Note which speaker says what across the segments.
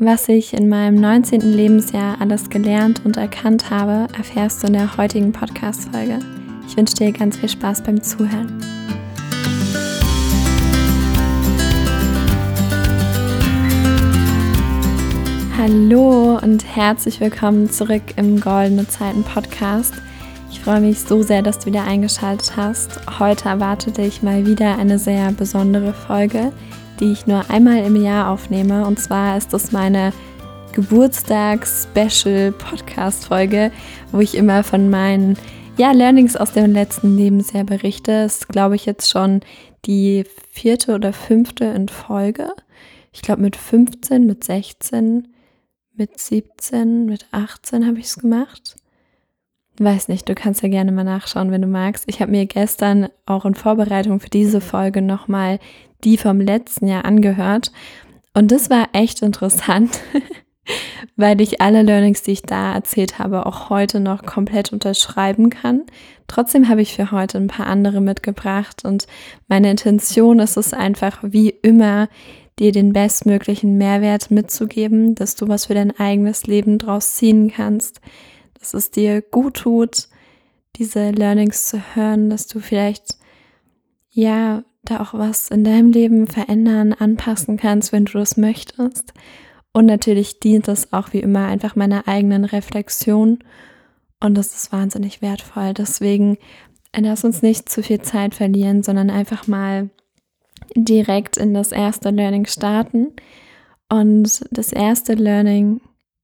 Speaker 1: Was ich in meinem 19. Lebensjahr alles gelernt und erkannt habe, erfährst du in der heutigen Podcast-Folge. Ich wünsche dir ganz viel Spaß beim Zuhören. Hallo und herzlich willkommen zurück im Goldene Zeiten Podcast. Ich freue mich so sehr, dass du wieder eingeschaltet hast. Heute erwartet dich mal wieder eine sehr besondere Folge die ich nur einmal im Jahr aufnehme. Und zwar ist das meine Geburtstags-Special-Podcast-Folge, wo ich immer von meinen ja, Learnings aus dem letzten Lebensjahr berichte. Das ist, glaube ich, jetzt schon die vierte oder fünfte in Folge. Ich glaube, mit 15, mit 16, mit 17, mit 18 habe ich es gemacht. Weiß nicht, du kannst ja gerne mal nachschauen, wenn du magst. Ich habe mir gestern auch in Vorbereitung für diese Folge nochmal die vom letzten Jahr angehört. Und das war echt interessant, weil ich alle Learnings, die ich da erzählt habe, auch heute noch komplett unterschreiben kann. Trotzdem habe ich für heute ein paar andere mitgebracht und meine Intention ist es einfach wie immer, dir den bestmöglichen Mehrwert mitzugeben, dass du was für dein eigenes Leben draus ziehen kannst, dass es dir gut tut, diese Learnings zu hören, dass du vielleicht ja da auch was in deinem Leben verändern, anpassen kannst, wenn du das möchtest. Und natürlich dient es auch wie immer einfach meiner eigenen Reflexion. Und das ist wahnsinnig wertvoll. Deswegen lass uns nicht zu viel Zeit verlieren, sondern einfach mal direkt in das erste Learning starten. Und das erste Learning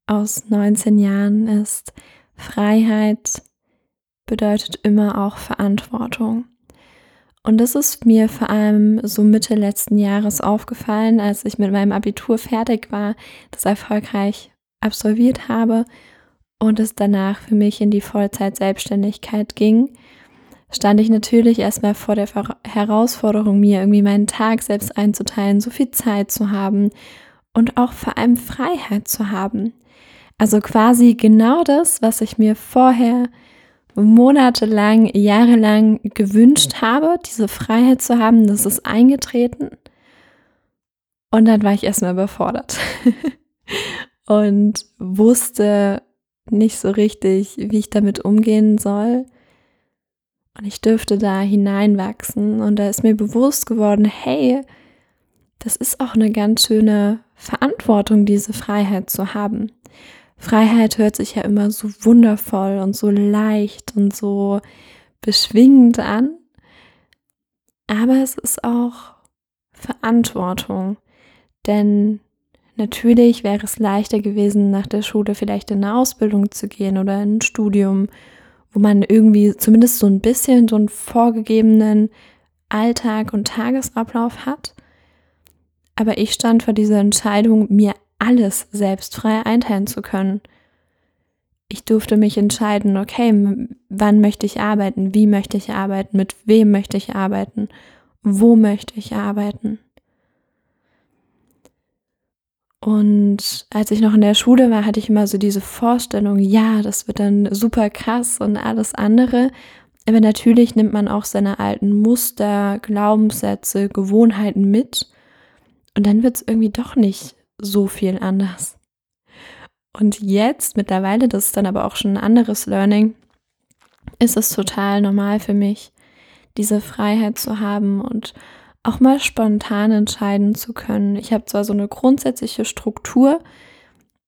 Speaker 1: aus 19 Jahren ist, Freiheit bedeutet immer auch Verantwortung. Und das ist mir vor allem so Mitte letzten Jahres aufgefallen, als ich mit meinem Abitur fertig war, das erfolgreich absolviert habe und es danach für mich in die Vollzeit-Selbstständigkeit ging, stand ich natürlich erstmal vor der Herausforderung, mir irgendwie meinen Tag selbst einzuteilen, so viel Zeit zu haben und auch vor allem Freiheit zu haben. Also quasi genau das, was ich mir vorher monatelang, jahrelang gewünscht habe, diese Freiheit zu haben, das ist eingetreten. Und dann war ich erstmal überfordert und wusste nicht so richtig, wie ich damit umgehen soll. Und ich dürfte da hineinwachsen und da ist mir bewusst geworden, hey, das ist auch eine ganz schöne Verantwortung, diese Freiheit zu haben. Freiheit hört sich ja immer so wundervoll und so leicht und so beschwingend an. Aber es ist auch Verantwortung. Denn natürlich wäre es leichter gewesen, nach der Schule vielleicht in eine Ausbildung zu gehen oder in ein Studium, wo man irgendwie zumindest so ein bisschen so einen vorgegebenen Alltag und Tagesablauf hat. Aber ich stand vor dieser Entscheidung, mir alles selbst frei einteilen zu können. Ich durfte mich entscheiden, okay, wann möchte ich arbeiten, wie möchte ich arbeiten, mit wem möchte ich arbeiten, wo möchte ich arbeiten. Und als ich noch in der Schule war, hatte ich immer so diese Vorstellung, ja, das wird dann super krass und alles andere. Aber natürlich nimmt man auch seine alten Muster, Glaubenssätze, Gewohnheiten mit. Und dann wird es irgendwie doch nicht so viel anders. Und jetzt, mittlerweile, das ist dann aber auch schon ein anderes Learning, ist es total normal für mich, diese Freiheit zu haben und auch mal spontan entscheiden zu können. Ich habe zwar so eine grundsätzliche Struktur,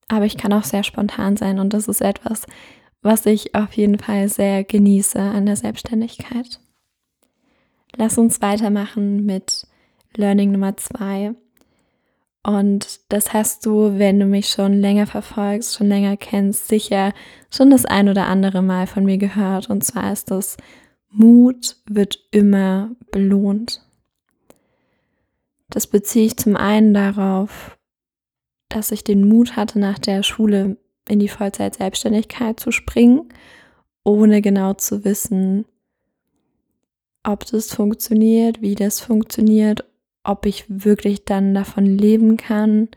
Speaker 1: aber ich kann auch sehr spontan sein und das ist etwas, was ich auf jeden Fall sehr genieße an der Selbstständigkeit. Lass uns weitermachen mit Learning Nummer zwei. Und das hast du, wenn du mich schon länger verfolgst, schon länger kennst, sicher schon das ein oder andere Mal von mir gehört. Und zwar ist das, Mut wird immer belohnt. Das beziehe ich zum einen darauf, dass ich den Mut hatte, nach der Schule in die Vollzeit-Selbstständigkeit zu springen, ohne genau zu wissen, ob das funktioniert, wie das funktioniert ob ich wirklich dann davon leben kann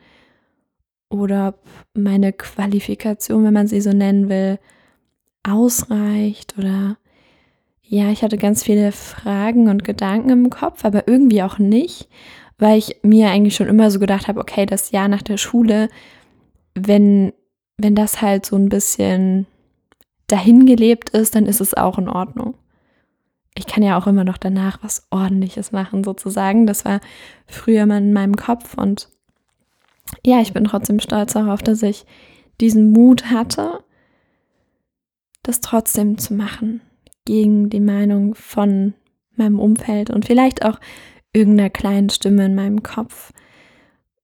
Speaker 1: oder ob meine Qualifikation, wenn man sie so nennen will, ausreicht oder ja, ich hatte ganz viele Fragen und Gedanken im Kopf, aber irgendwie auch nicht, weil ich mir eigentlich schon immer so gedacht habe, okay, das Jahr nach der Schule, wenn, wenn das halt so ein bisschen dahingelebt ist, dann ist es auch in Ordnung. Ich kann ja auch immer noch danach was Ordentliches machen, sozusagen. Das war früher mal in meinem Kopf und ja, ich bin trotzdem stolz darauf, dass ich diesen Mut hatte, das trotzdem zu machen, gegen die Meinung von meinem Umfeld und vielleicht auch irgendeiner kleinen Stimme in meinem Kopf.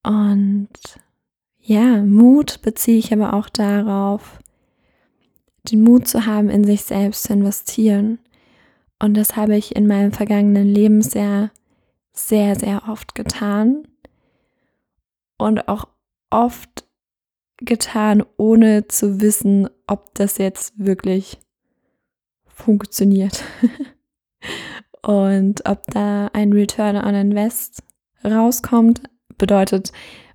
Speaker 1: Und ja, Mut beziehe ich aber auch darauf, den Mut zu haben, in sich selbst zu investieren. Und das habe ich in meinem vergangenen Leben sehr, sehr, sehr oft getan. Und auch oft getan, ohne zu wissen, ob das jetzt wirklich funktioniert. Und ob da ein Return on Invest rauskommt, bedeutet,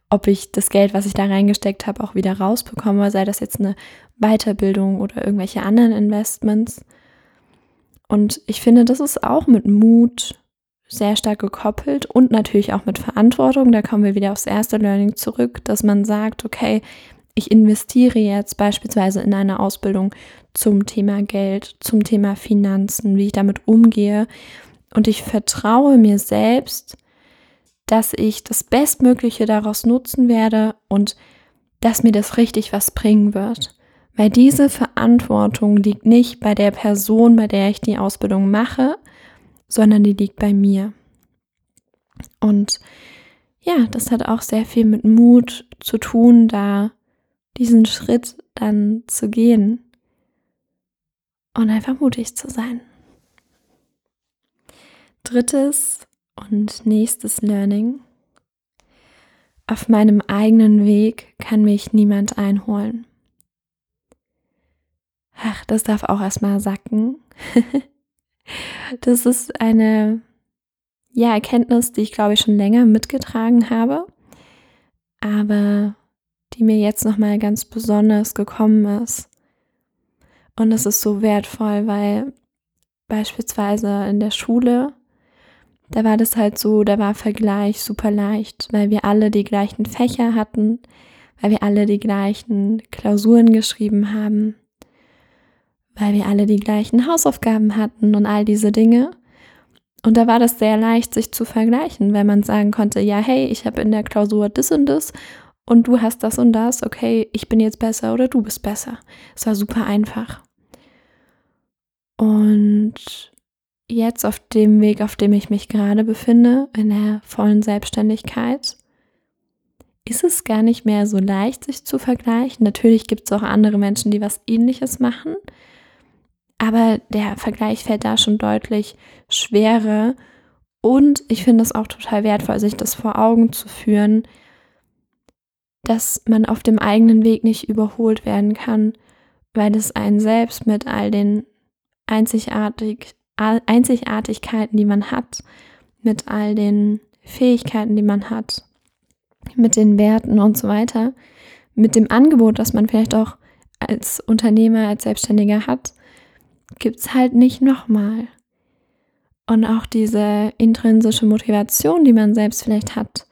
Speaker 1: ob ich das Geld, was ich da reingesteckt habe, auch wieder rausbekomme, sei das jetzt eine Weiterbildung oder irgendwelche anderen Investments. Und ich finde, das ist auch mit Mut sehr stark gekoppelt und natürlich auch mit Verantwortung. Da kommen wir wieder aufs erste Learning zurück, dass man sagt, okay, ich investiere jetzt beispielsweise in eine Ausbildung zum Thema Geld, zum Thema Finanzen, wie ich damit umgehe. Und ich vertraue mir selbst, dass ich das Bestmögliche daraus nutzen werde und dass mir das richtig was bringen wird. Weil diese Verantwortung liegt nicht bei der Person, bei der ich die Ausbildung mache, sondern die liegt bei mir. Und ja, das hat auch sehr viel mit Mut zu tun, da diesen Schritt dann zu gehen und einfach mutig zu sein. Drittes und nächstes Learning. Auf meinem eigenen Weg kann mich niemand einholen. Ach, das darf auch erstmal sacken. das ist eine ja, Erkenntnis, die ich glaube ich schon länger mitgetragen habe, aber die mir jetzt nochmal ganz besonders gekommen ist. Und es ist so wertvoll, weil beispielsweise in der Schule, da war das halt so, da war Vergleich super leicht, weil wir alle die gleichen Fächer hatten, weil wir alle die gleichen Klausuren geschrieben haben, weil wir alle die gleichen Hausaufgaben hatten und all diese Dinge. Und da war das sehr leicht, sich zu vergleichen, weil man sagen konnte, ja, hey, ich habe in der Klausur das und das und du hast das und das, okay, ich bin jetzt besser oder du bist besser. Es war super einfach. Und jetzt auf dem Weg, auf dem ich mich gerade befinde, in der vollen Selbstständigkeit, ist es gar nicht mehr so leicht, sich zu vergleichen. Natürlich gibt es auch andere Menschen, die was ähnliches machen, aber der Vergleich fällt da schon deutlich schwerer. Und ich finde es auch total wertvoll, sich das vor Augen zu führen, dass man auf dem eigenen Weg nicht überholt werden kann, weil es einen selbst mit all den Einzigartig, Einzigartigkeiten, die man hat, mit all den Fähigkeiten, die man hat, mit den Werten und so weiter, mit dem Angebot, das man vielleicht auch als Unternehmer, als Selbstständiger hat, gibt es halt nicht nochmal. Und auch diese intrinsische Motivation, die man selbst vielleicht hat,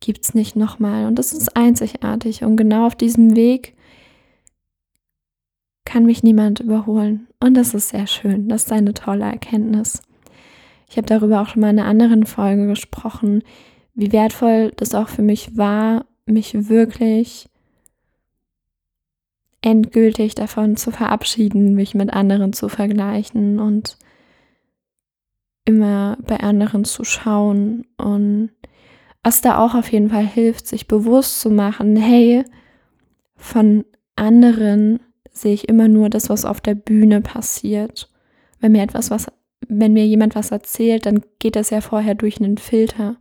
Speaker 1: gibt es nicht nochmal. Und das ist einzigartig. Und genau auf diesem Weg kann mich niemand überholen. Und das ist sehr schön. Das ist eine tolle Erkenntnis. Ich habe darüber auch schon mal in einer anderen Folge gesprochen, wie wertvoll das auch für mich war, mich wirklich endgültig davon zu verabschieden, mich mit anderen zu vergleichen und immer bei anderen zu schauen und was da auch auf jeden Fall hilft, sich bewusst zu machen, hey, von anderen sehe ich immer nur das, was auf der Bühne passiert. Wenn mir etwas, was, wenn mir jemand was erzählt, dann geht das ja vorher durch einen Filter.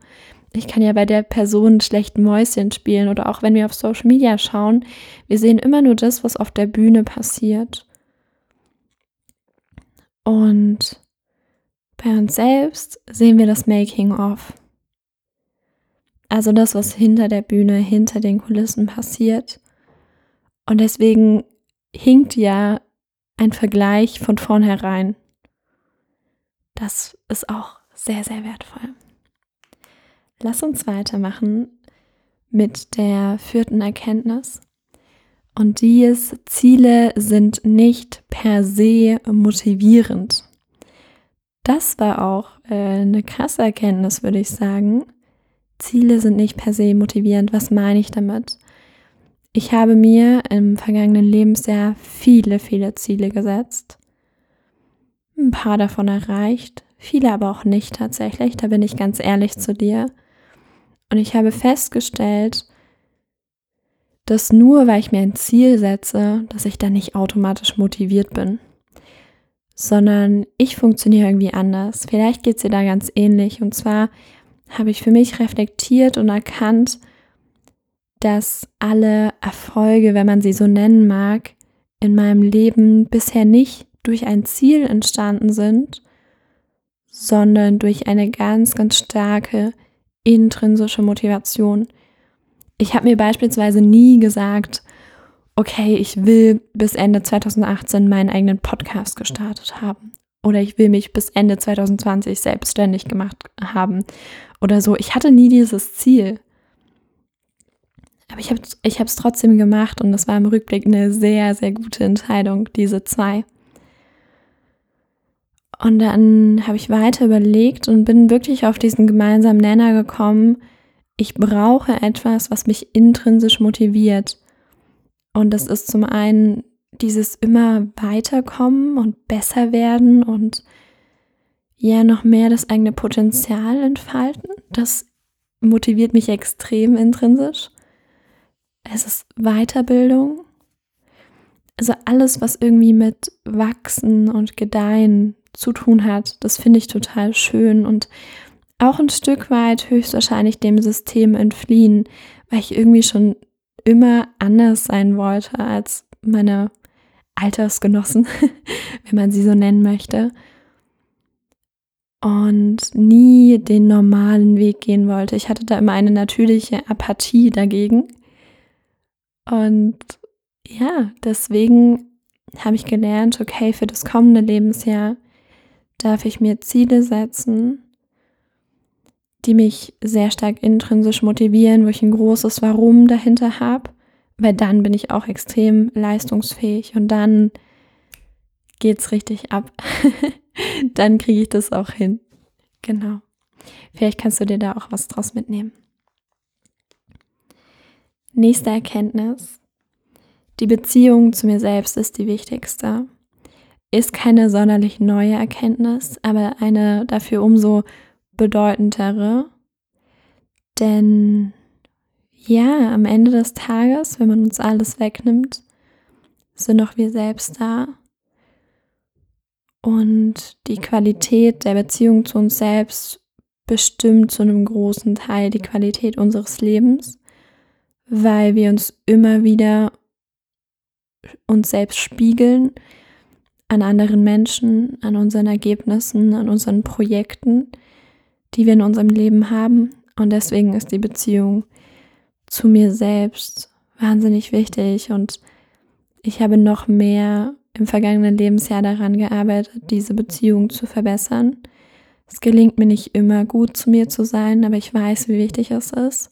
Speaker 1: Ich kann ja bei der Person schlecht Mäuschen spielen oder auch wenn wir auf Social Media schauen, wir sehen immer nur das, was auf der Bühne passiert. Und bei uns selbst sehen wir das Making of. Also das, was hinter der Bühne, hinter den Kulissen passiert. Und deswegen hinkt ja ein Vergleich von vornherein. Das ist auch sehr, sehr wertvoll. Lass uns weitermachen mit der vierten Erkenntnis. Und dies Ziele sind nicht per se motivierend. Das war auch äh, eine krasse Erkenntnis, würde ich sagen. Ziele sind nicht per se motivierend. Was meine ich damit? Ich habe mir im vergangenen Lebensjahr viele, viele Ziele gesetzt. Ein paar davon erreicht, viele aber auch nicht tatsächlich. Da bin ich ganz ehrlich zu dir. Und ich habe festgestellt, dass nur weil ich mir ein Ziel setze, dass ich dann nicht automatisch motiviert bin, sondern ich funktioniere irgendwie anders. Vielleicht geht es dir da ganz ähnlich. Und zwar habe ich für mich reflektiert und erkannt, dass alle Erfolge, wenn man sie so nennen mag, in meinem Leben bisher nicht durch ein Ziel entstanden sind, sondern durch eine ganz, ganz starke intrinsische Motivation. Ich habe mir beispielsweise nie gesagt, okay, ich will bis Ende 2018 meinen eigenen Podcast gestartet haben. Oder ich will mich bis Ende 2020 selbstständig gemacht haben. Oder so. Ich hatte nie dieses Ziel. Aber ich habe es trotzdem gemacht und das war im Rückblick eine sehr, sehr gute Entscheidung, diese zwei. Und dann habe ich weiter überlegt und bin wirklich auf diesen gemeinsamen Nenner gekommen. Ich brauche etwas, was mich intrinsisch motiviert. Und das ist zum einen dieses immer weiterkommen und besser werden und ja noch mehr das eigene Potenzial entfalten. Das motiviert mich extrem intrinsisch. Es ist Weiterbildung. Also alles, was irgendwie mit Wachsen und Gedeihen zu tun hat. Das finde ich total schön und auch ein Stück weit höchstwahrscheinlich dem System entfliehen, weil ich irgendwie schon immer anders sein wollte als meine Altersgenossen, wenn man sie so nennen möchte. Und nie den normalen Weg gehen wollte. Ich hatte da immer eine natürliche Apathie dagegen. Und ja, deswegen habe ich gelernt, okay, für das kommende Lebensjahr darf ich mir Ziele setzen, die mich sehr stark intrinsisch motivieren, wo ich ein großes Warum dahinter habe, weil dann bin ich auch extrem leistungsfähig und dann geht's richtig ab. dann kriege ich das auch hin. Genau. Vielleicht kannst du dir da auch was draus mitnehmen. Nächste Erkenntnis. Die Beziehung zu mir selbst ist die wichtigste ist keine sonderlich neue Erkenntnis, aber eine dafür umso bedeutendere. Denn ja, am Ende des Tages, wenn man uns alles wegnimmt, sind auch wir selbst da. Und die Qualität der Beziehung zu uns selbst bestimmt zu einem großen Teil die Qualität unseres Lebens, weil wir uns immer wieder uns selbst spiegeln, an anderen Menschen, an unseren Ergebnissen, an unseren Projekten, die wir in unserem Leben haben. Und deswegen ist die Beziehung zu mir selbst wahnsinnig wichtig. Und ich habe noch mehr im vergangenen Lebensjahr daran gearbeitet, diese Beziehung zu verbessern. Es gelingt mir nicht immer gut zu mir zu sein, aber ich weiß, wie wichtig es ist.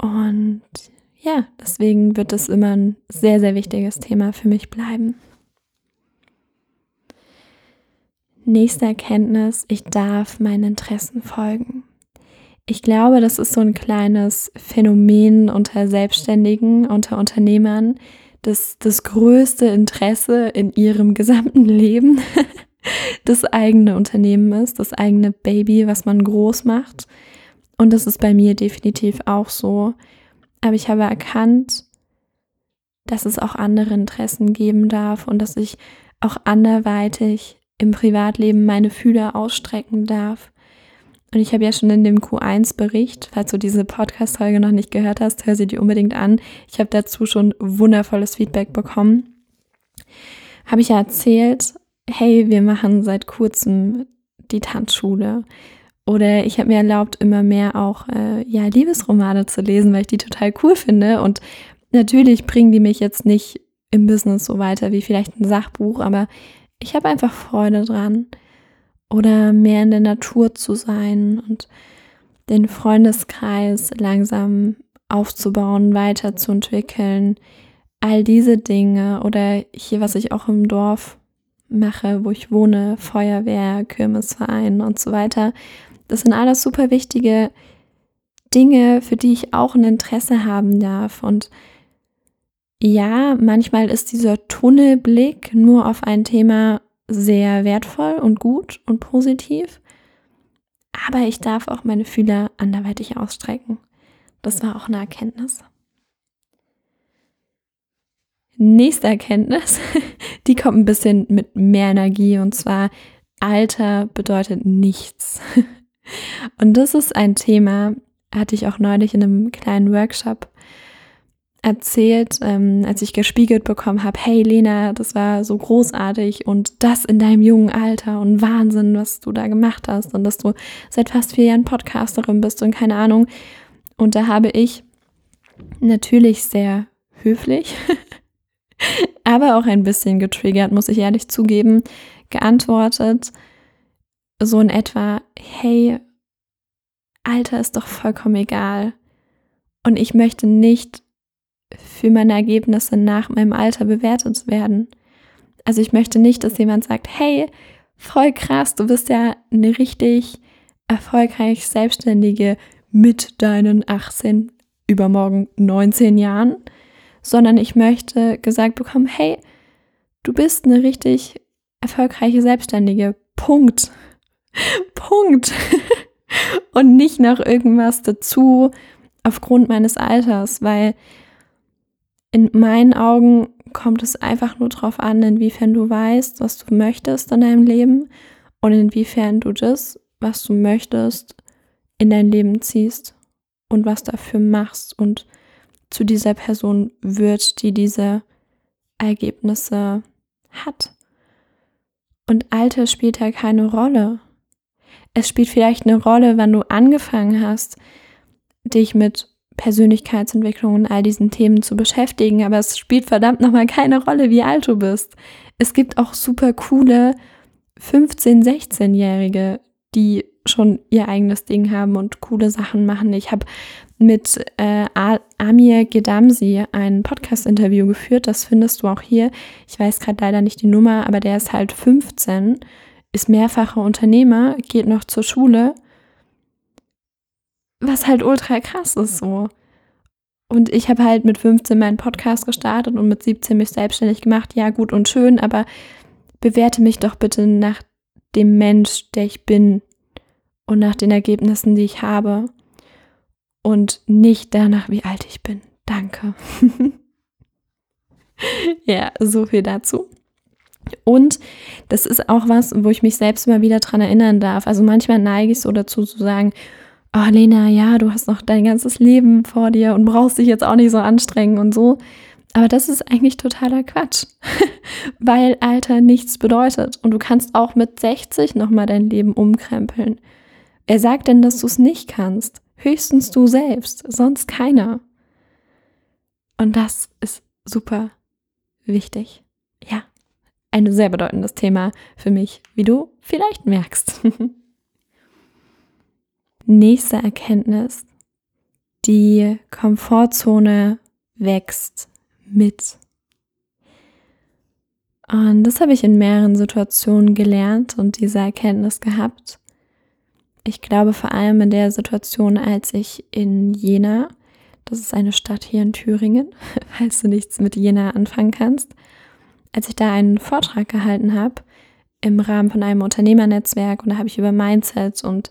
Speaker 1: Und ja, deswegen wird es immer ein sehr, sehr wichtiges Thema für mich bleiben. Nächste Erkenntnis, ich darf meinen Interessen folgen. Ich glaube, das ist so ein kleines Phänomen unter Selbstständigen, unter Unternehmern, dass das größte Interesse in ihrem gesamten Leben das eigene Unternehmen ist, das eigene Baby, was man groß macht. Und das ist bei mir definitiv auch so. Aber ich habe erkannt, dass es auch andere Interessen geben darf und dass ich auch anderweitig im Privatleben meine Fühler ausstrecken darf. Und ich habe ja schon in dem Q1-Bericht, falls du diese Podcast-Folge noch nicht gehört hast, hör sie dir unbedingt an. Ich habe dazu schon wundervolles Feedback bekommen. Habe ich ja erzählt, hey, wir machen seit kurzem die Tanzschule. Oder ich habe mir erlaubt, immer mehr auch äh, ja, Liebesromane zu lesen, weil ich die total cool finde. Und natürlich bringen die mich jetzt nicht im Business so weiter wie vielleicht ein Sachbuch, aber ich habe einfach Freude dran. Oder mehr in der Natur zu sein und den Freundeskreis langsam aufzubauen, weiterzuentwickeln. All diese Dinge oder hier, was ich auch im Dorf mache, wo ich wohne, Feuerwehr, Kirmesverein und so weiter. Das sind alles super wichtige Dinge, für die ich auch ein Interesse haben darf. Und ja, manchmal ist dieser Tunnelblick nur auf ein Thema sehr wertvoll und gut und positiv. Aber ich darf auch meine Fühler anderweitig ausstrecken. Das war auch eine Erkenntnis. Nächste Erkenntnis, die kommt ein bisschen mit mehr Energie und zwar Alter bedeutet nichts. Und das ist ein Thema, hatte ich auch neulich in einem kleinen Workshop erzählt, ähm, als ich gespiegelt bekommen habe, hey Lena, das war so großartig und das in deinem jungen Alter und Wahnsinn, was du da gemacht hast und dass du seit fast vier Jahren Podcasterin bist und keine Ahnung. Und da habe ich natürlich sehr höflich, aber auch ein bisschen getriggert, muss ich ehrlich zugeben, geantwortet, so in etwa, hey, Alter ist doch vollkommen egal. Und ich möchte nicht für meine Ergebnisse nach meinem Alter bewertet werden. Also ich möchte nicht, dass jemand sagt, hey, voll krass, du bist ja eine richtig erfolgreich Selbstständige mit deinen 18, übermorgen 19 Jahren, sondern ich möchte gesagt bekommen, hey, du bist eine richtig erfolgreiche Selbstständige. Punkt. Punkt. Und nicht noch irgendwas dazu aufgrund meines Alters, weil in meinen Augen kommt es einfach nur darauf an, inwiefern du weißt, was du möchtest in deinem Leben und inwiefern du das, was du möchtest, in dein Leben ziehst und was dafür machst und zu dieser Person wird, die diese Ergebnisse hat. Und Alter spielt ja keine Rolle. Es spielt vielleicht eine Rolle, wann du angefangen hast, dich mit Persönlichkeitsentwicklung und all diesen Themen zu beschäftigen, aber es spielt verdammt nochmal keine Rolle, wie alt du bist. Es gibt auch super coole 15-, 16-Jährige, die schon ihr eigenes Ding haben und coole Sachen machen. Ich habe mit äh, Amir Gedamsi ein Podcast-Interview geführt, das findest du auch hier. Ich weiß gerade leider nicht die Nummer, aber der ist halt 15, ist mehrfacher Unternehmer, geht noch zur Schule was halt ultra krass ist so. Und ich habe halt mit 15 meinen Podcast gestartet und mit 17 mich selbstständig gemacht. Ja, gut und schön, aber bewerte mich doch bitte nach dem Mensch, der ich bin und nach den Ergebnissen, die ich habe und nicht danach, wie alt ich bin. Danke. ja, so viel dazu. Und das ist auch was, wo ich mich selbst immer wieder dran erinnern darf. Also manchmal neige ich so dazu zu sagen, oh Lena, ja, du hast noch dein ganzes Leben vor dir und brauchst dich jetzt auch nicht so anstrengen und so. Aber das ist eigentlich totaler Quatsch, weil Alter nichts bedeutet und du kannst auch mit 60 nochmal dein Leben umkrempeln. Wer sagt denn, dass du es nicht kannst? Höchstens du selbst, sonst keiner. Und das ist super wichtig. Ja, ein sehr bedeutendes Thema für mich, wie du vielleicht merkst. Nächste Erkenntnis. Die Komfortzone wächst mit. Und das habe ich in mehreren Situationen gelernt und diese Erkenntnis gehabt. Ich glaube vor allem in der Situation, als ich in Jena, das ist eine Stadt hier in Thüringen, falls du nichts mit Jena anfangen kannst, als ich da einen Vortrag gehalten habe im Rahmen von einem Unternehmernetzwerk und da habe ich über Mindset und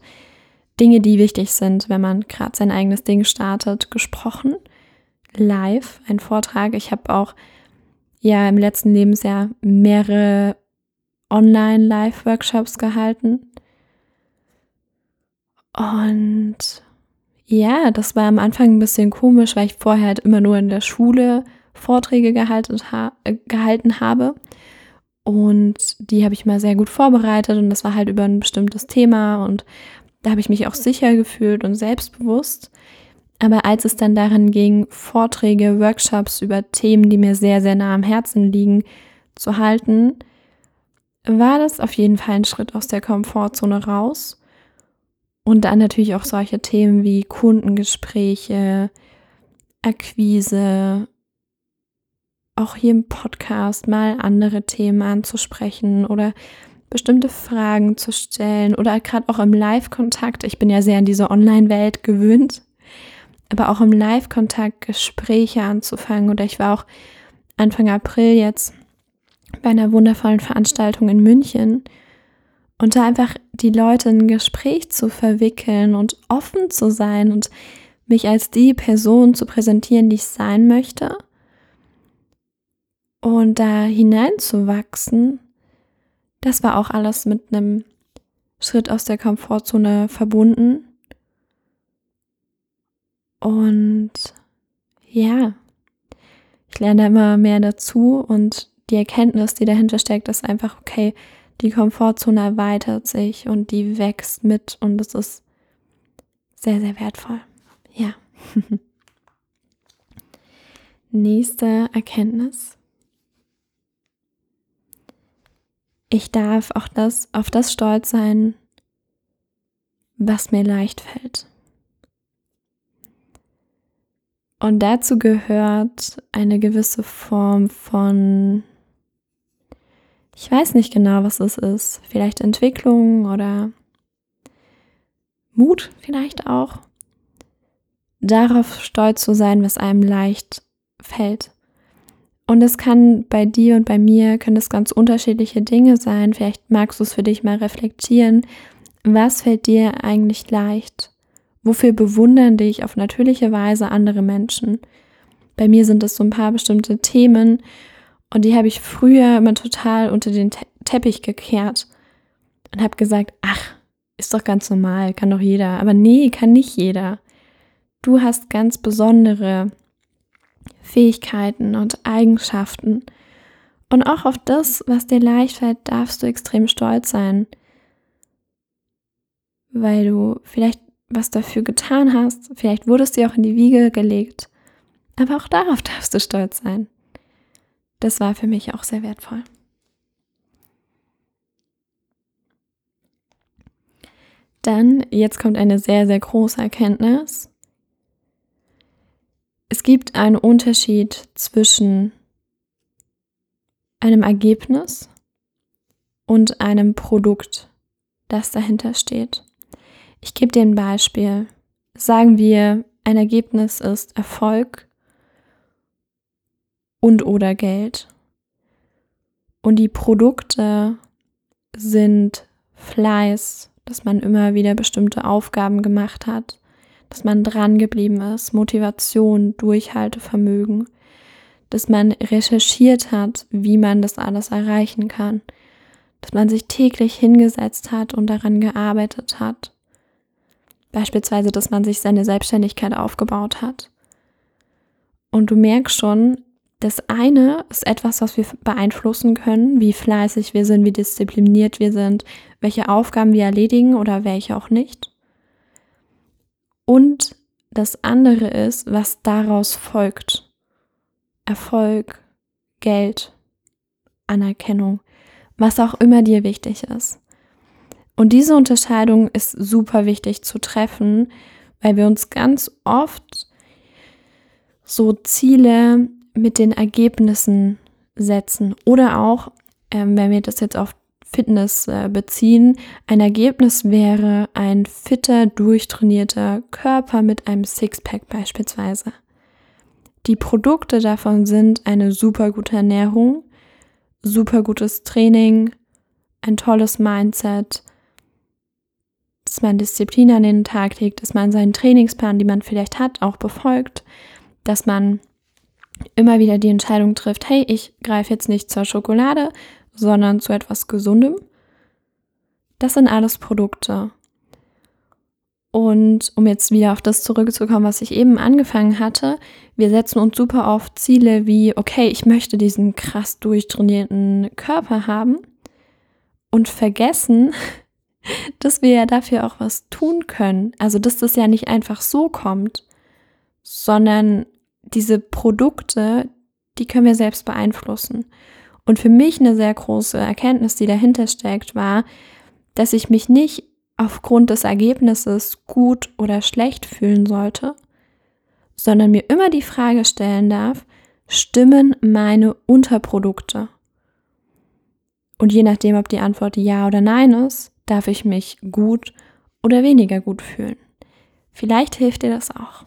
Speaker 1: Dinge, die wichtig sind, wenn man gerade sein eigenes Ding startet, gesprochen. Live, ein Vortrag. Ich habe auch ja im letzten Lebensjahr mehrere Online-Live-Workshops gehalten. Und ja, das war am Anfang ein bisschen komisch, weil ich vorher halt immer nur in der Schule Vorträge gehalten, ha gehalten habe. Und die habe ich mal sehr gut vorbereitet und das war halt über ein bestimmtes Thema und da habe ich mich auch sicher gefühlt und selbstbewusst. Aber als es dann daran ging, Vorträge, Workshops über Themen, die mir sehr, sehr nah am Herzen liegen, zu halten, war das auf jeden Fall ein Schritt aus der Komfortzone raus. Und dann natürlich auch solche Themen wie Kundengespräche, Akquise, auch hier im Podcast mal andere Themen anzusprechen oder bestimmte Fragen zu stellen oder gerade auch im Live-Kontakt. Ich bin ja sehr an diese Online-Welt gewöhnt, aber auch im Live-Kontakt Gespräche anzufangen. Oder ich war auch Anfang April jetzt bei einer wundervollen Veranstaltung in München und da einfach die Leute in ein Gespräch zu verwickeln und offen zu sein und mich als die Person zu präsentieren, die ich sein möchte und da hineinzuwachsen, das war auch alles mit einem Schritt aus der Komfortzone verbunden. Und ja, ich lerne immer mehr dazu und die Erkenntnis, die dahinter steckt, ist einfach, okay, die Komfortzone erweitert sich und die wächst mit und es ist sehr, sehr wertvoll. Ja. Nächste Erkenntnis. Ich darf auch das, auf das stolz sein, was mir leicht fällt. Und dazu gehört eine gewisse Form von ich weiß nicht genau, was es ist. Vielleicht Entwicklung oder Mut vielleicht auch. Darauf stolz zu sein, was einem leicht fällt. Und es kann bei dir und bei mir, können es ganz unterschiedliche Dinge sein. Vielleicht magst du es für dich mal reflektieren. Was fällt dir eigentlich leicht? Wofür bewundern dich auf natürliche Weise andere Menschen? Bei mir sind es so ein paar bestimmte Themen und die habe ich früher immer total unter den Te Teppich gekehrt und habe gesagt, ach, ist doch ganz normal, kann doch jeder. Aber nee, kann nicht jeder. Du hast ganz besondere Fähigkeiten und Eigenschaften. Und auch auf das, was dir leicht fällt, darfst du extrem stolz sein. Weil du vielleicht was dafür getan hast, vielleicht wurde es dir auch in die Wiege gelegt. Aber auch darauf darfst du stolz sein das war für mich auch sehr wertvoll. Dann, jetzt kommt eine sehr, sehr große Erkenntnis. Es gibt einen Unterschied zwischen einem Ergebnis und einem Produkt, das dahinter steht. Ich gebe dir ein Beispiel. Sagen wir, ein Ergebnis ist Erfolg und oder Geld. Und die Produkte sind Fleiß, dass man immer wieder bestimmte Aufgaben gemacht hat, dass man dran geblieben ist, Motivation, Durchhaltevermögen, dass man recherchiert hat, wie man das alles erreichen kann, dass man sich täglich hingesetzt hat und daran gearbeitet hat. Beispielsweise, dass man sich seine Selbstständigkeit aufgebaut hat. Und du merkst schon, das eine ist etwas, was wir beeinflussen können, wie fleißig wir sind, wie diszipliniert wir sind, welche Aufgaben wir erledigen oder welche auch nicht. Und das andere ist, was daraus folgt. Erfolg, Geld, Anerkennung, was auch immer dir wichtig ist. Und diese Unterscheidung ist super wichtig zu treffen, weil wir uns ganz oft so Ziele mit den Ergebnissen setzen. Oder auch, ähm, wenn wir das jetzt auf Fitness äh, beziehen, ein Ergebnis wäre ein fitter, durchtrainierter Körper mit einem Sixpack beispielsweise. Die Produkte davon sind eine super gute Ernährung, super gutes Training, ein tolles Mindset, dass man Disziplin an den Tag legt, dass man seinen Trainingsplan, die man vielleicht hat, auch befolgt, dass man immer wieder die Entscheidung trifft, hey, ich greife jetzt nicht zur Schokolade, sondern zu etwas Gesundem. Das sind alles Produkte. Und um jetzt wieder auf das zurückzukommen, was ich eben angefangen hatte, wir setzen uns super oft Ziele wie, okay, ich möchte diesen krass durchtrainierten Körper haben und vergessen, dass wir ja dafür auch was tun können. Also, dass das ja nicht einfach so kommt, sondern diese Produkte, die können wir selbst beeinflussen. Und für mich eine sehr große Erkenntnis, die dahinter steckt, war, dass ich mich nicht aufgrund des Ergebnisses gut oder schlecht fühlen sollte, sondern mir immer die Frage stellen darf, stimmen meine Unterprodukte? Und je nachdem, ob die Antwort ja oder nein ist, darf ich mich gut oder weniger gut fühlen. Vielleicht hilft dir das auch.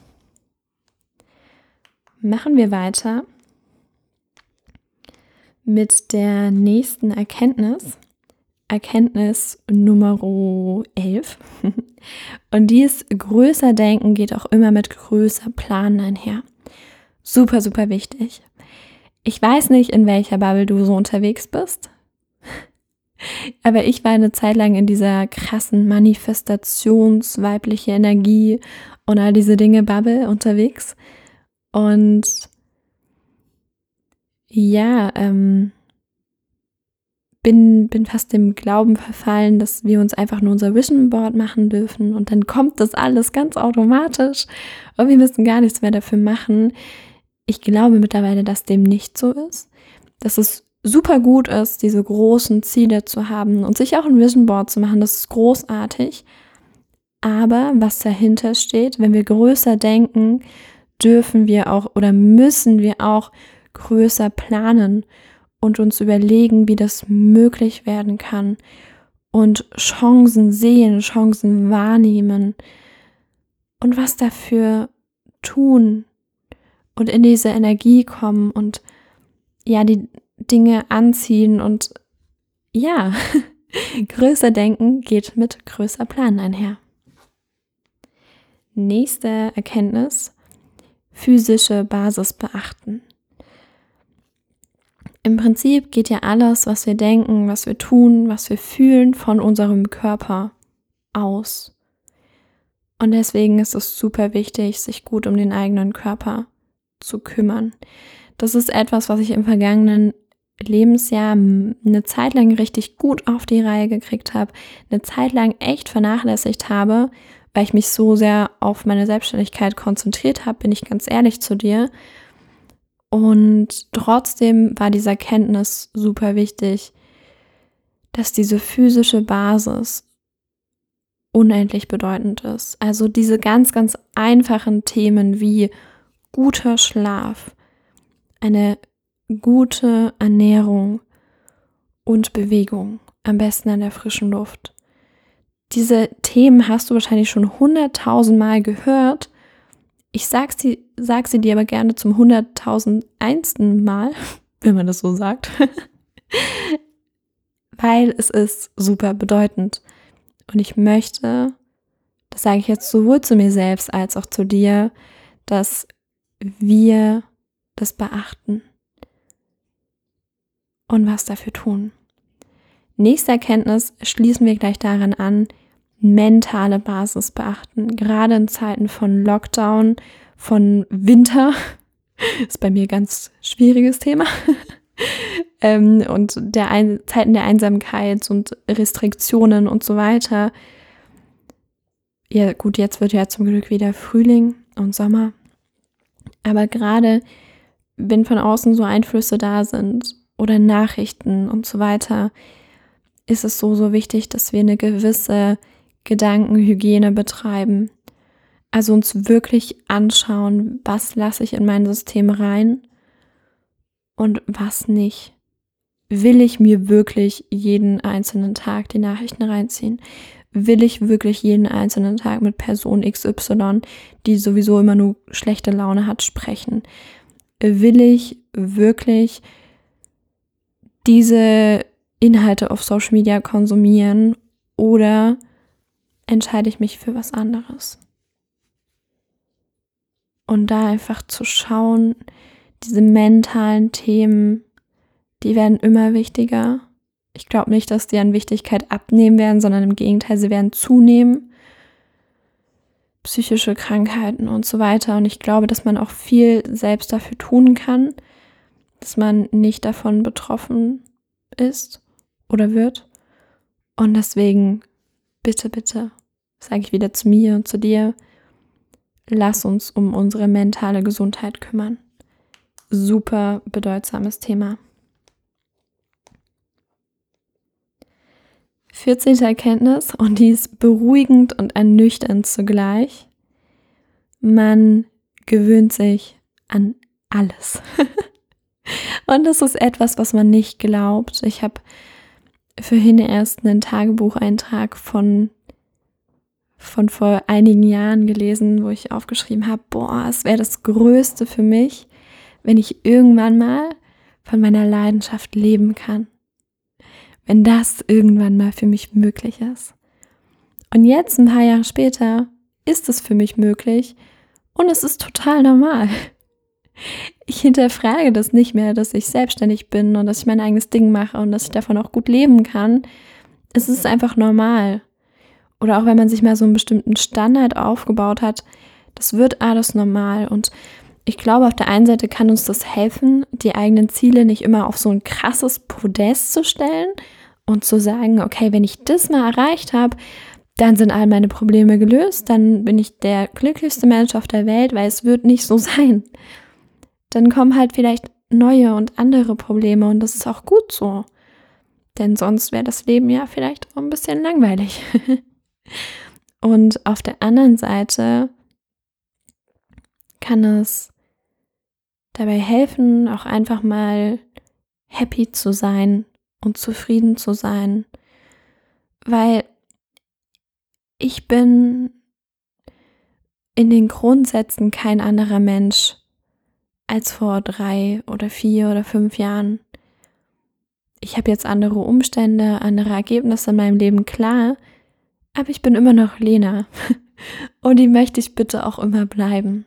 Speaker 1: Machen wir weiter mit der nächsten Erkenntnis. Erkenntnis Nummer 11. Und die ist, größer denken geht auch immer mit größer planen einher. Super, super wichtig. Ich weiß nicht, in welcher Bubble du so unterwegs bist. Aber ich war eine Zeit lang in dieser krassen Manifestationsweibliche Energie und all diese Dinge Bubble unterwegs. Und ja, ähm, bin, bin fast dem Glauben verfallen, dass wir uns einfach nur unser Vision Board machen dürfen und dann kommt das alles ganz automatisch und wir müssen gar nichts mehr dafür machen. Ich glaube mittlerweile, dass dem nicht so ist, dass es super gut ist, diese großen Ziele zu haben und sich auch ein Vision Board zu machen. Das ist großartig. Aber was dahinter steht, wenn wir größer denken, dürfen wir auch oder müssen wir auch größer planen und uns überlegen, wie das möglich werden kann und Chancen sehen, Chancen wahrnehmen und was dafür tun und in diese Energie kommen und ja, die Dinge anziehen und ja, größer denken geht mit größer planen einher. Nächste Erkenntnis, physische Basis beachten. Im Prinzip geht ja alles, was wir denken, was wir tun, was wir fühlen, von unserem Körper aus. Und deswegen ist es super wichtig, sich gut um den eigenen Körper zu kümmern. Das ist etwas, was ich im vergangenen Lebensjahr eine Zeit lang richtig gut auf die Reihe gekriegt habe, eine Zeit lang echt vernachlässigt habe, weil ich mich so sehr auf meine Selbstständigkeit konzentriert habe, bin ich ganz ehrlich zu dir. Und trotzdem war diese Erkenntnis super wichtig, dass diese physische Basis unendlich bedeutend ist. Also diese ganz, ganz einfachen Themen wie guter Schlaf, eine gute Ernährung und Bewegung, am besten an der frischen Luft. Diese Themen hast du wahrscheinlich schon hunderttausendmal gehört. Ich sag sie, sag sie dir aber gerne zum hunderttausendeinsten Mal, wenn man das so sagt, weil es ist super bedeutend. Und ich möchte, das sage ich jetzt sowohl zu mir selbst als auch zu dir, dass wir das beachten und was dafür tun. Nächste Erkenntnis schließen wir gleich daran an, mentale Basis beachten. Gerade in Zeiten von Lockdown, von Winter, ist bei mir ganz schwieriges Thema. ähm, und der Ein Zeiten der Einsamkeit und Restriktionen und so weiter. Ja, gut, jetzt wird ja zum Glück wieder Frühling und Sommer. Aber gerade wenn von außen so Einflüsse da sind oder Nachrichten und so weiter, ist es so, so wichtig, dass wir eine gewisse Gedankenhygiene betreiben. Also uns wirklich anschauen, was lasse ich in mein System rein und was nicht. Will ich mir wirklich jeden einzelnen Tag die Nachrichten reinziehen? Will ich wirklich jeden einzelnen Tag mit Person XY, die sowieso immer nur schlechte Laune hat, sprechen? Will ich wirklich diese Inhalte auf Social Media konsumieren oder entscheide ich mich für was anderes? Und da einfach zu schauen, diese mentalen Themen, die werden immer wichtiger. Ich glaube nicht, dass die an Wichtigkeit abnehmen werden, sondern im Gegenteil, sie werden zunehmen. Psychische Krankheiten und so weiter. Und ich glaube, dass man auch viel selbst dafür tun kann, dass man nicht davon betroffen ist oder wird. Und deswegen, bitte, bitte, sage ich wieder zu mir und zu dir, lass uns um unsere mentale Gesundheit kümmern. Super bedeutsames Thema. 14. Erkenntnis, und die ist beruhigend und ernüchternd zugleich. Man gewöhnt sich an alles. und das ist etwas, was man nicht glaubt. Ich habe vorhin erst einen Tagebucheintrag von von vor einigen Jahren gelesen, wo ich aufgeschrieben habe, boah, es wäre das Größte für mich, wenn ich irgendwann mal von meiner Leidenschaft leben kann. Wenn das irgendwann mal für mich möglich ist. Und jetzt, ein paar Jahre später, ist es für mich möglich und es ist total normal. Ich hinterfrage das nicht mehr, dass ich selbstständig bin und dass ich mein eigenes Ding mache und dass ich davon auch gut leben kann. Es ist einfach normal. Oder auch wenn man sich mal so einen bestimmten Standard aufgebaut hat, das wird alles normal. Und ich glaube, auf der einen Seite kann uns das helfen, die eigenen Ziele nicht immer auf so ein krasses Podest zu stellen und zu sagen, okay, wenn ich das mal erreicht habe, dann sind all meine Probleme gelöst, dann bin ich der glücklichste Mensch auf der Welt, weil es wird nicht so sein. Dann kommen halt vielleicht neue und andere Probleme und das ist auch gut so. Denn sonst wäre das Leben ja vielleicht auch ein bisschen langweilig. und auf der anderen Seite kann es dabei helfen, auch einfach mal happy zu sein und zufrieden zu sein, weil ich bin in den Grundsätzen kein anderer Mensch als vor drei oder vier oder fünf Jahren. Ich habe jetzt andere Umstände, andere Ergebnisse in meinem Leben, klar, aber ich bin immer noch Lena. Und die möchte ich bitte auch immer bleiben.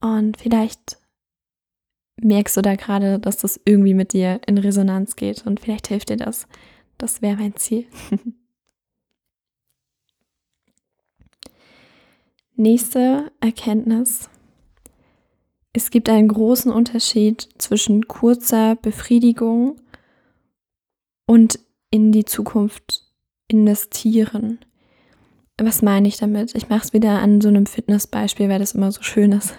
Speaker 1: Und vielleicht merkst du da gerade, dass das irgendwie mit dir in Resonanz geht und vielleicht hilft dir das. Das wäre mein Ziel. Nächste Erkenntnis. Es gibt einen großen Unterschied zwischen kurzer Befriedigung und in die Zukunft investieren. Was meine ich damit? Ich mache es wieder an so einem Fitnessbeispiel, weil das immer so schön ist.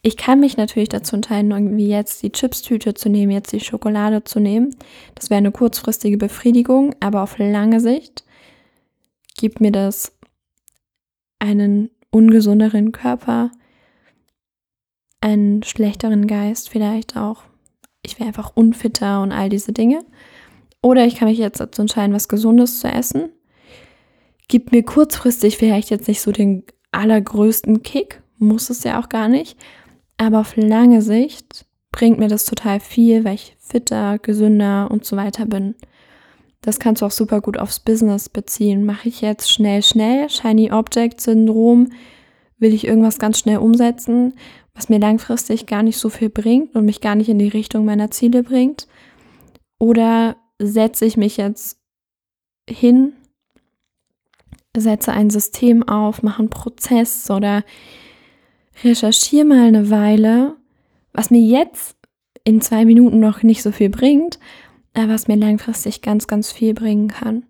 Speaker 1: Ich kann mich natürlich dazu entscheiden, irgendwie jetzt die Chipstüte zu nehmen, jetzt die Schokolade zu nehmen. Das wäre eine kurzfristige Befriedigung, aber auf lange Sicht gibt mir das einen ungesunderen Körper, einen schlechteren Geist vielleicht auch. Ich wäre einfach unfitter und all diese Dinge. Oder ich kann mich jetzt dazu entscheiden, was Gesundes zu essen. Gibt mir kurzfristig vielleicht jetzt nicht so den allergrößten Kick, muss es ja auch gar nicht. Aber auf lange Sicht bringt mir das total viel, weil ich fitter, gesünder und so weiter bin. Das kannst du auch super gut aufs Business beziehen. Mache ich jetzt schnell, schnell, Shiny Object Syndrom, will ich irgendwas ganz schnell umsetzen, was mir langfristig gar nicht so viel bringt und mich gar nicht in die Richtung meiner Ziele bringt? Oder setze ich mich jetzt hin, setze ein System auf, mache einen Prozess oder recherchiere mal eine Weile, was mir jetzt in zwei Minuten noch nicht so viel bringt, aber was mir langfristig ganz, ganz viel bringen kann.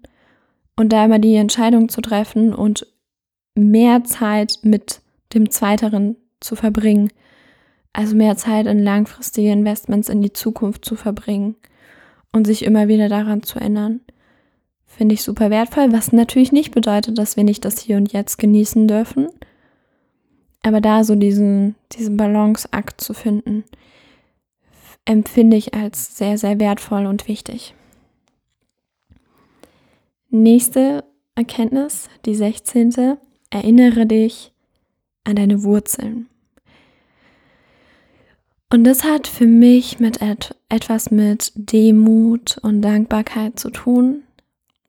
Speaker 1: Und da immer die Entscheidung zu treffen und mehr Zeit mit dem Zweiteren zu verbringen. Also mehr Zeit in langfristige Investments in die Zukunft zu verbringen und sich immer wieder daran zu erinnern. Finde ich super wertvoll, was natürlich nicht bedeutet, dass wir nicht das Hier und Jetzt genießen dürfen. Aber da so diesen, diesen Balanceakt zu finden, empfinde ich als sehr, sehr wertvoll und wichtig. Nächste Erkenntnis, die 16. Erinnere dich an deine Wurzeln. Und das hat für mich mit et etwas mit Demut und Dankbarkeit zu tun,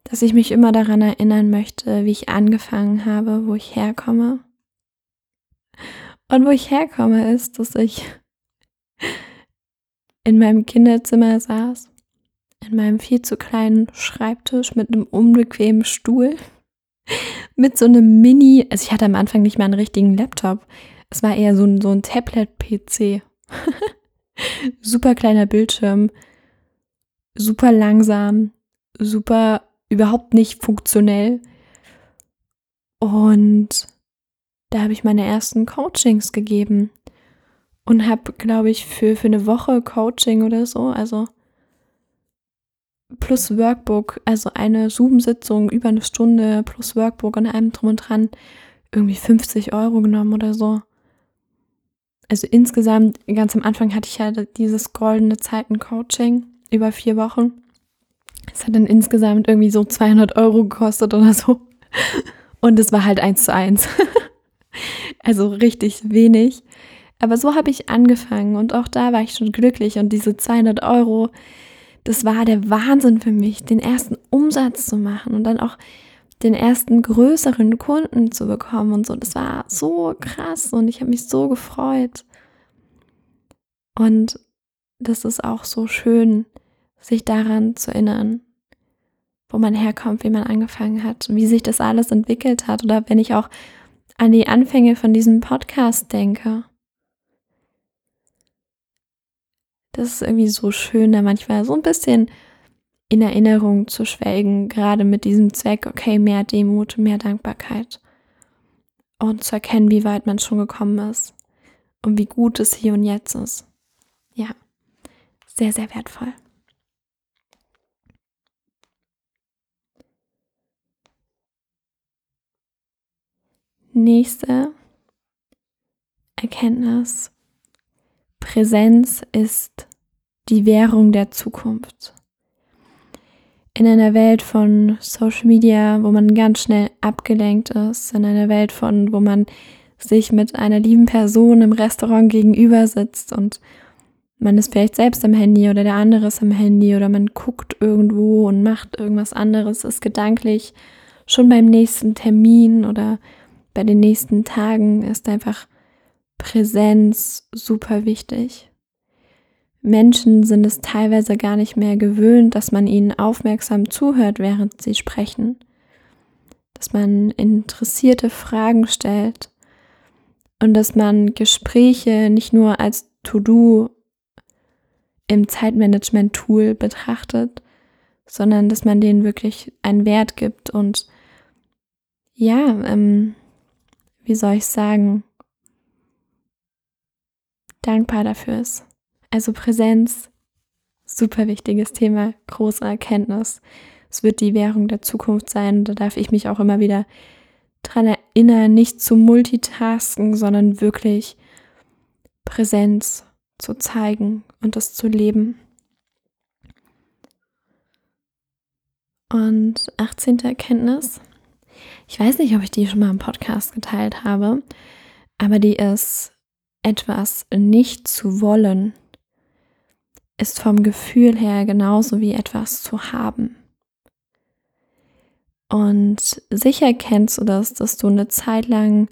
Speaker 1: dass ich mich immer daran erinnern möchte, wie ich angefangen habe, wo ich herkomme. Und wo ich herkomme ist, dass ich in meinem Kinderzimmer saß, in meinem viel zu kleinen Schreibtisch mit einem unbequemen Stuhl, mit so einem Mini, also ich hatte am Anfang nicht mal einen richtigen Laptop, es war eher so ein, so ein Tablet-PC. super kleiner Bildschirm, super langsam, super überhaupt nicht funktionell. Und da habe ich meine ersten Coachings gegeben und habe, glaube ich, für, für eine Woche Coaching oder so, also plus Workbook, also eine Zoom-Sitzung über eine Stunde plus Workbook und allem drum und dran, irgendwie 50 Euro genommen oder so. Also insgesamt, ganz am Anfang hatte ich ja dieses goldene Zeiten-Coaching über vier Wochen. Es hat dann insgesamt irgendwie so 200 Euro gekostet oder so. Und es war halt eins zu eins. also richtig wenig. Aber so habe ich angefangen und auch da war ich schon glücklich und diese 200 Euro, das war der Wahnsinn für mich, den ersten Umsatz zu machen und dann auch den ersten größeren Kunden zu bekommen und so. Das war so krass und ich habe mich so gefreut. Und das ist auch so schön, sich daran zu erinnern, wo man herkommt, wie man angefangen hat, wie sich das alles entwickelt hat. Oder wenn ich auch an die Anfänge von diesem Podcast denke. Das ist irgendwie so schön, da manchmal so ein bisschen in Erinnerung zu schwelgen, gerade mit diesem Zweck, okay, mehr Demut, mehr Dankbarkeit und zu erkennen, wie weit man schon gekommen ist und wie gut es hier und jetzt ist. Ja, sehr, sehr wertvoll. Nächste Erkenntnis. Präsenz ist die Währung der Zukunft. In einer Welt von Social Media, wo man ganz schnell abgelenkt ist, in einer Welt von, wo man sich mit einer lieben Person im Restaurant gegenüber sitzt und man ist vielleicht selbst am Handy oder der andere ist am Handy oder man guckt irgendwo und macht irgendwas anderes, ist gedanklich schon beim nächsten Termin oder bei den nächsten Tagen ist einfach Präsenz super wichtig. Menschen sind es teilweise gar nicht mehr gewöhnt, dass man ihnen aufmerksam zuhört, während sie sprechen, dass man interessierte Fragen stellt. Und dass man Gespräche nicht nur als To-Do im Zeitmanagement-Tool betrachtet, sondern dass man denen wirklich einen Wert gibt. Und ja, ähm, wie soll ich sagen, dankbar dafür ist. Also Präsenz, super wichtiges Thema, große Erkenntnis. Es wird die Währung der Zukunft sein. Da darf ich mich auch immer wieder dran erinnern, nicht zu multitasken, sondern wirklich Präsenz zu zeigen und das zu leben. Und 18. Erkenntnis. Ich weiß nicht, ob ich die schon mal im Podcast geteilt habe, aber die ist, etwas nicht zu wollen, ist vom Gefühl her genauso wie etwas zu haben. Und sicher kennst du das, dass du eine Zeit lang,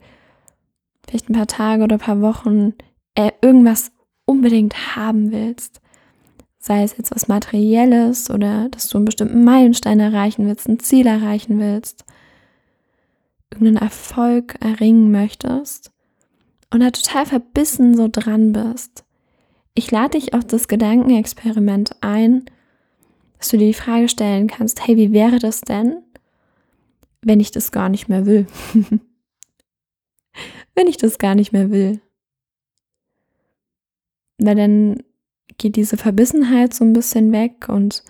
Speaker 1: vielleicht ein paar Tage oder ein paar Wochen, äh, irgendwas unbedingt haben willst. Sei es jetzt was Materielles oder dass du einen bestimmten Meilenstein erreichen willst, ein Ziel erreichen willst, irgendeinen Erfolg erringen möchtest und da total verbissen so dran bist. Ich lade dich auf das Gedankenexperiment ein, dass du dir die Frage stellen kannst, hey, wie wäre das denn, wenn ich das gar nicht mehr will? wenn ich das gar nicht mehr will weil dann geht diese Verbissenheit so ein bisschen weg und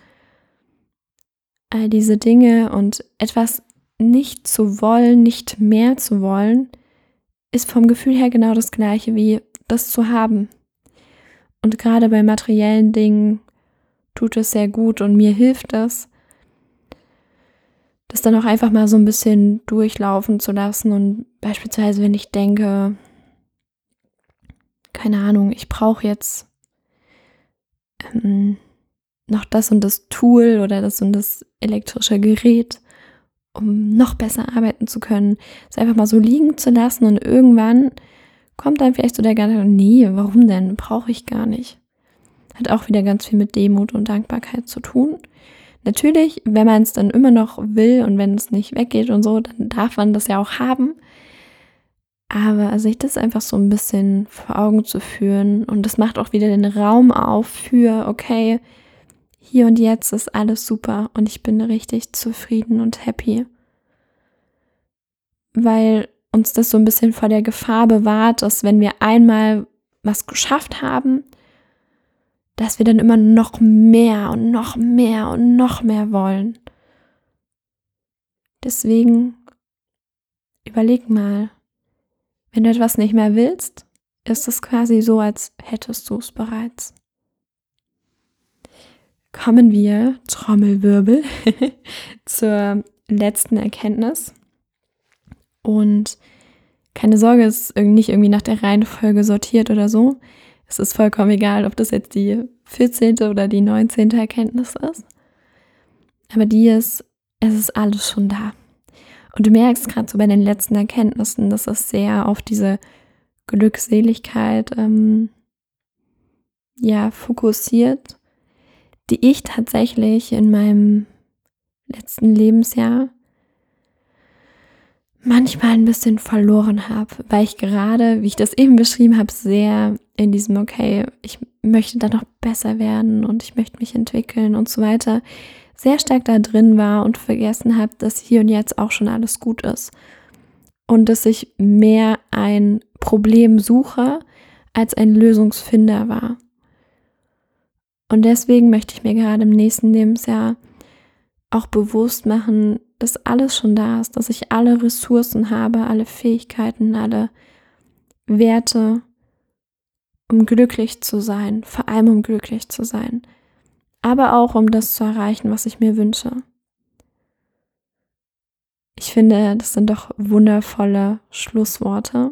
Speaker 1: all diese Dinge und etwas nicht zu wollen, nicht mehr zu wollen, ist vom Gefühl her genau das gleiche wie das zu haben. Und gerade bei materiellen Dingen tut es sehr gut und mir hilft es, das dann auch einfach mal so ein bisschen durchlaufen zu lassen. Und beispielsweise, wenn ich denke, keine Ahnung, ich brauche jetzt ähm, noch das und das Tool oder das und das elektrische Gerät, um noch besser arbeiten zu können, es einfach mal so liegen zu lassen und irgendwann kommt dann vielleicht so der Gedanke, nee, warum denn? Brauche ich gar nicht. Hat auch wieder ganz viel mit Demut und Dankbarkeit zu tun. Natürlich, wenn man es dann immer noch will und wenn es nicht weggeht und so, dann darf man das ja auch haben. Aber sich das einfach so ein bisschen vor Augen zu führen und das macht auch wieder den Raum auf für, okay, hier und jetzt ist alles super und ich bin richtig zufrieden und happy. Weil uns das so ein bisschen vor der Gefahr bewahrt, dass wenn wir einmal was geschafft haben, dass wir dann immer noch mehr und noch mehr und noch mehr wollen. Deswegen überleg mal, wenn du etwas nicht mehr willst, ist es quasi so, als hättest du es bereits. Kommen wir, Trommelwirbel, zur letzten Erkenntnis. Und keine Sorge, es ist nicht irgendwie nach der Reihenfolge sortiert oder so. Es ist vollkommen egal, ob das jetzt die 14. oder die 19. Erkenntnis ist. Aber die ist, es ist alles schon da. Und du merkst gerade so bei den letzten Erkenntnissen, dass es sehr auf diese Glückseligkeit ähm, ja fokussiert, die ich tatsächlich in meinem letzten Lebensjahr manchmal ein bisschen verloren habe, weil ich gerade, wie ich das eben beschrieben habe, sehr in diesem, okay, ich möchte da noch besser werden und ich möchte mich entwickeln und so weiter, sehr stark da drin war und vergessen habe, dass hier und jetzt auch schon alles gut ist. Und dass ich mehr ein Problemsucher als ein Lösungsfinder war. Und deswegen möchte ich mir gerade im nächsten Lebensjahr auch bewusst machen, dass alles schon da ist, dass ich alle Ressourcen habe, alle Fähigkeiten, alle Werte, um glücklich zu sein, vor allem um glücklich zu sein, aber auch um das zu erreichen, was ich mir wünsche. Ich finde, das sind doch wundervolle Schlussworte.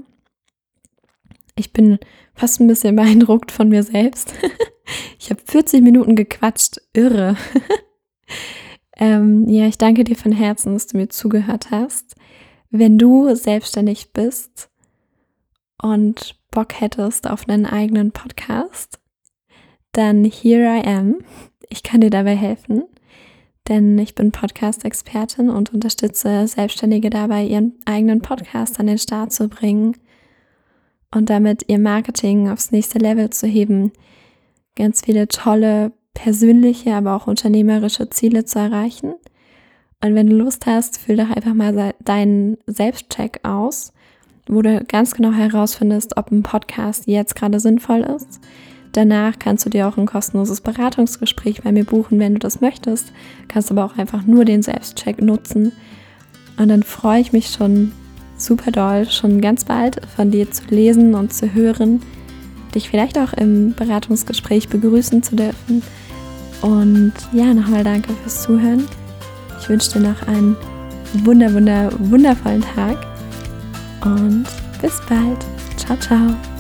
Speaker 1: Ich bin fast ein bisschen beeindruckt von mir selbst. ich habe 40 Minuten gequatscht, irre. Ähm, ja, ich danke dir von Herzen, dass du mir zugehört hast. Wenn du selbstständig bist und Bock hättest auf einen eigenen Podcast, dann here I am. Ich kann dir dabei helfen, denn ich bin Podcast-Expertin und unterstütze Selbstständige dabei, ihren eigenen Podcast an den Start zu bringen und damit ihr Marketing aufs nächste Level zu heben. Ganz viele tolle persönliche, aber auch unternehmerische Ziele zu erreichen. Und wenn du Lust hast, füll doch einfach mal deinen Selbstcheck aus, wo du ganz genau herausfindest, ob ein Podcast jetzt gerade sinnvoll ist. Danach kannst du dir auch ein kostenloses Beratungsgespräch bei mir buchen, wenn du das möchtest. Kannst aber auch einfach nur den Selbstcheck nutzen. Und dann freue ich mich schon super doll, schon ganz bald von dir zu lesen und zu hören, dich vielleicht auch im Beratungsgespräch begrüßen zu dürfen und ja, nochmal danke fürs Zuhören. Ich wünsche dir noch einen wunder, wunder, wundervollen Tag und bis bald. Ciao, ciao.